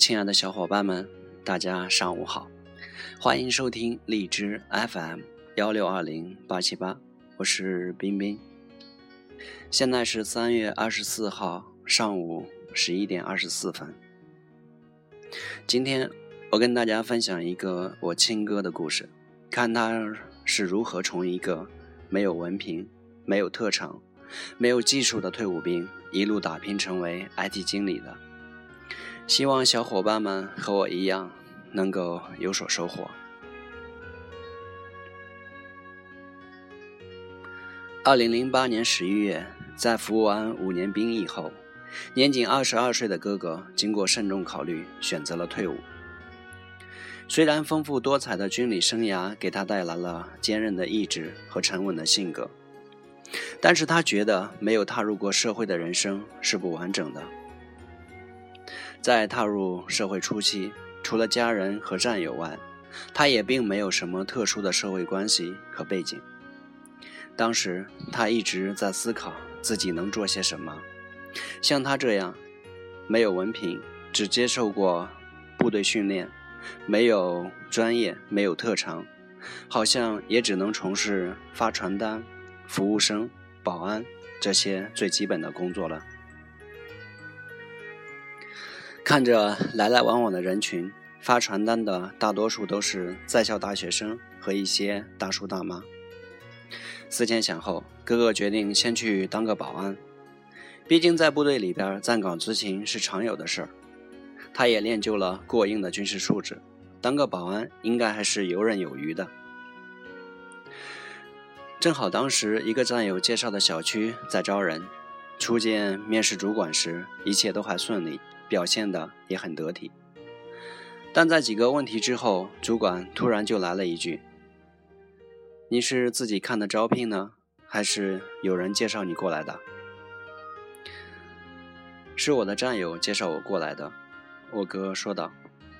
亲爱的小伙伴们，大家上午好，欢迎收听荔枝 FM 幺六二零八七八，我是冰冰。现在是三月二十四号上午十一点二十四分。今天我跟大家分享一个我亲哥的故事，看他是如何从一个没有文凭、没有特长、没有技术的退伍兵，一路打拼成为 IT 经理的。希望小伙伴们和我一样，能够有所收获。二零零八年十一月，在服完五年兵役后，年仅二十二岁的哥哥经过慎重考虑，选择了退伍。虽然丰富多彩的军旅生涯给他带来了坚韧的意志和沉稳的性格，但是他觉得没有踏入过社会的人生是不完整的。在踏入社会初期，除了家人和战友外，他也并没有什么特殊的社会关系和背景。当时他一直在思考自己能做些什么。像他这样，没有文凭，只接受过部队训练，没有专业，没有特长，好像也只能从事发传单、服务生、保安这些最基本的工作了。看着来来往往的人群，发传单的大多数都是在校大学生和一些大叔大妈。思前想后，哥哥决定先去当个保安，毕竟在部队里边站岗执勤是常有的事儿。他也练就了过硬的军事素质，当个保安应该还是游刃有余的。正好当时一个战友介绍的小区在招人，初见面试主管时，一切都还顺利。表现的也很得体，但在几个问题之后，主管突然就来了一句：“你是自己看的招聘呢，还是有人介绍你过来的？”“是我的战友介绍我过来的。”我哥说道。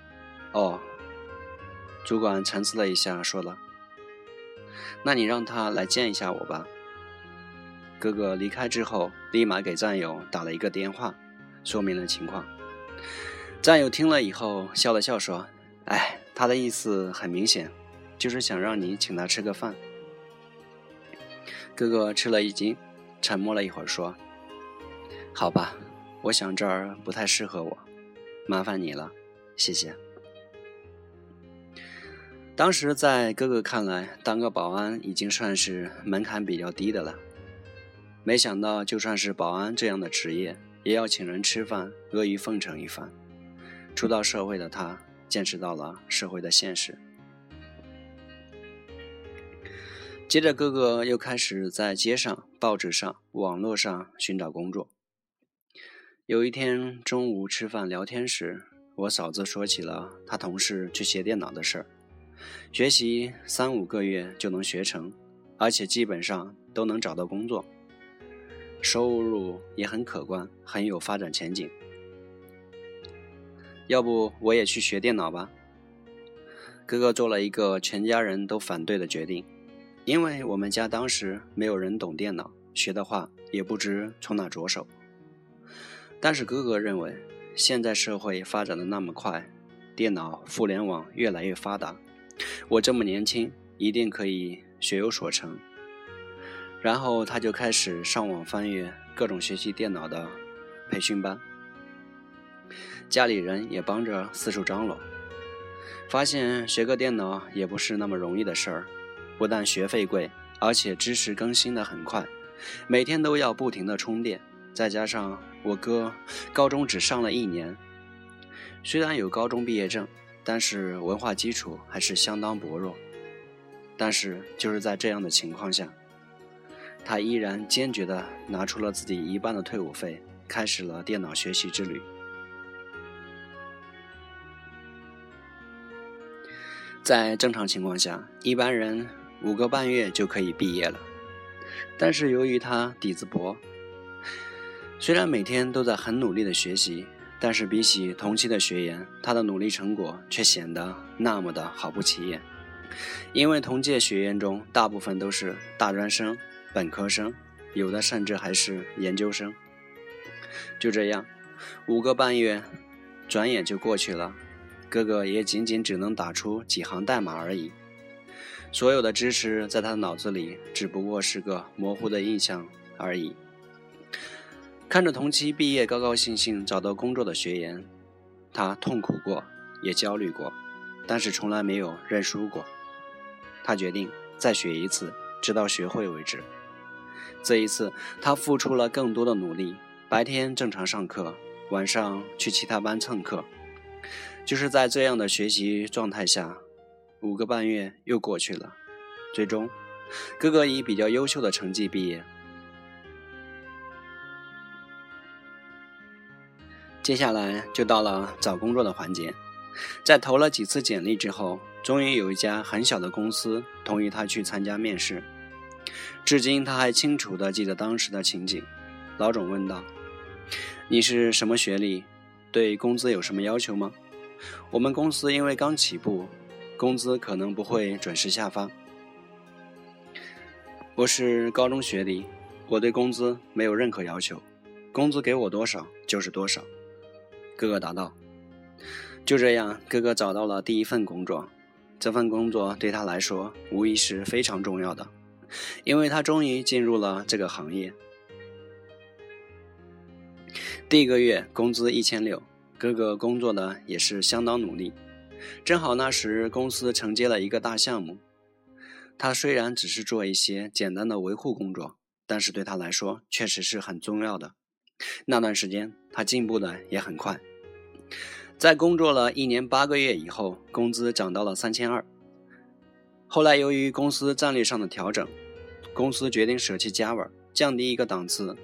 “哦。”主管沉思了一下，说了：“那你让他来见一下我吧。”哥哥离开之后，立马给战友打了一个电话，说明了情况。战友听了以后笑了笑说：“哎，他的意思很明显，就是想让你请他吃个饭。”哥哥吃了一惊，沉默了一会儿说：“好吧，我想这儿不太适合我，麻烦你了，谢谢。”当时在哥哥看来，当个保安已经算是门槛比较低的了，没想到就算是保安这样的职业，也要请人吃饭，阿谀奉承一番。初到社会的他，见识到了社会的现实。接着，哥哥又开始在街上、报纸上、网络上寻找工作。有一天中午吃饭聊天时，我嫂子说起了她同事去学电脑的事儿，学习三五个月就能学成，而且基本上都能找到工作，收入也很可观，很有发展前景。要不我也去学电脑吧。哥哥做了一个全家人都反对的决定，因为我们家当时没有人懂电脑，学的话也不知从哪着手。但是哥哥认为，现在社会发展的那么快，电脑、互联网越来越发达，我这么年轻，一定可以学有所成。然后他就开始上网翻阅各种学习电脑的培训班。家里人也帮着四处张罗，发现学个电脑也不是那么容易的事儿，不但学费贵，而且知识更新的很快，每天都要不停的充电。再加上我哥高中只上了一年，虽然有高中毕业证，但是文化基础还是相当薄弱。但是就是在这样的情况下，他依然坚决的拿出了自己一半的退伍费，开始了电脑学习之旅。在正常情况下，一般人五个半月就可以毕业了。但是由于他底子薄，虽然每天都在很努力的学习，但是比起同期的学员，他的努力成果却显得那么的好不起眼。因为同届学员中大部分都是大专生、本科生，有的甚至还是研究生。就这样，五个半月，转眼就过去了，哥哥也仅仅只能打出几行代码而已。所有的知识在他脑子里只不过是个模糊的印象而已。看着同期毕业高高兴兴找到工作的学员，他痛苦过，也焦虑过，但是从来没有认输过。他决定再学一次，直到学会为止。这一次，他付出了更多的努力，白天正常上课，晚上去其他班蹭课。就是在这样的学习状态下。五个半月又过去了，最终，哥哥以比较优秀的成绩毕业。接下来就到了找工作的环节，在投了几次简历之后，终于有一家很小的公司同意他去参加面试。至今他还清楚地记得当时的情景。老总问道：“你是什么学历？对工资有什么要求吗？我们公司因为刚起步。”工资可能不会准时下发。我是高中学历，我对工资没有任何要求，工资给我多少就是多少。哥哥答道。就这样，哥哥找到了第一份工作。这份工作对他来说无疑是非常重要的，因为他终于进入了这个行业。第一个月工资一千六，哥哥工作的也是相当努力。正好那时公司承接了一个大项目，他虽然只是做一些简单的维护工作，但是对他来说确实是很重要的。那段时间他进步的也很快，在工作了一年八个月以后，工资涨到了三千二。后来由于公司战略上的调整，公司决定舍弃 Java，降低一个档次，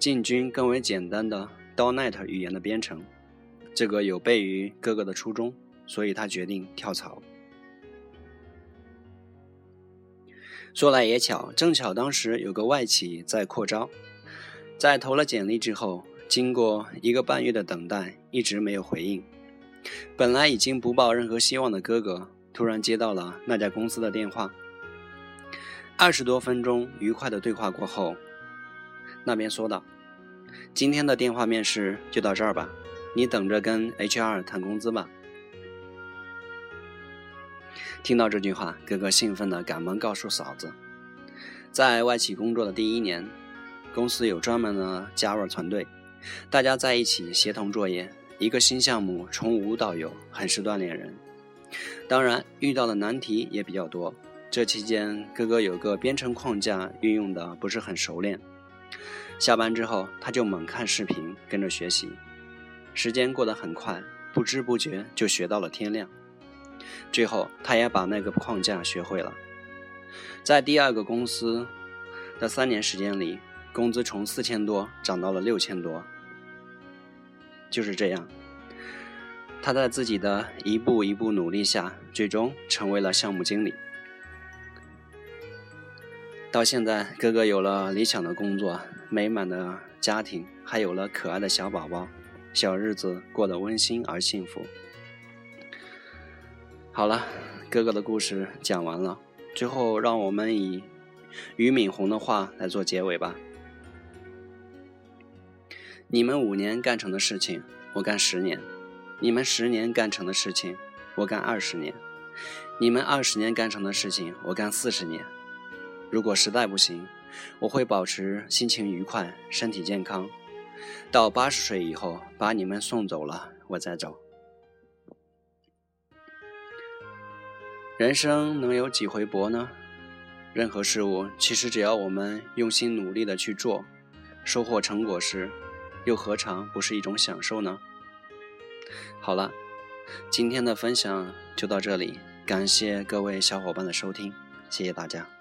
进军更为简单的 DotNet 语言的编程。这个有悖于哥哥的初衷。所以他决定跳槽。说来也巧，正巧当时有个外企在扩招，在投了简历之后，经过一个半月的等待，一直没有回应。本来已经不抱任何希望的哥哥，突然接到了那家公司的电话。二十多分钟愉快的对话过后，那边说道：“今天的电话面试就到这儿吧，你等着跟 HR 谈工资吧。”听到这句话，哥哥兴奋的赶忙告诉嫂子，在外企工作的第一年，公司有专门的 Java 团队，大家在一起协同作业，一个新项目从无到有，很是锻炼人。当然，遇到的难题也比较多。这期间，哥哥有个编程框架运用的不是很熟练，下班之后他就猛看视频，跟着学习。时间过得很快，不知不觉就学到了天亮。最后，他也把那个框架学会了。在第二个公司的三年时间里，工资从四千多涨到了六千多。就是这样，他在自己的一步一步努力下，最终成为了项目经理。到现在，哥哥有了理想的工作、美满的家庭，还有了可爱的小宝宝，小日子过得温馨而幸福。好了，哥哥的故事讲完了。最后，让我们以俞敏洪的话来做结尾吧：你们五年干成的事情，我干十年；你们十年干成的事情，我干二十年；你们二十年干成的事情，我干四十年。如果实在不行，我会保持心情愉快、身体健康，到八十岁以后把你们送走了，我再走。人生能有几回搏呢？任何事物其实只要我们用心努力的去做，收获成果时，又何尝不是一种享受呢？好了，今天的分享就到这里，感谢各位小伙伴的收听，谢谢大家。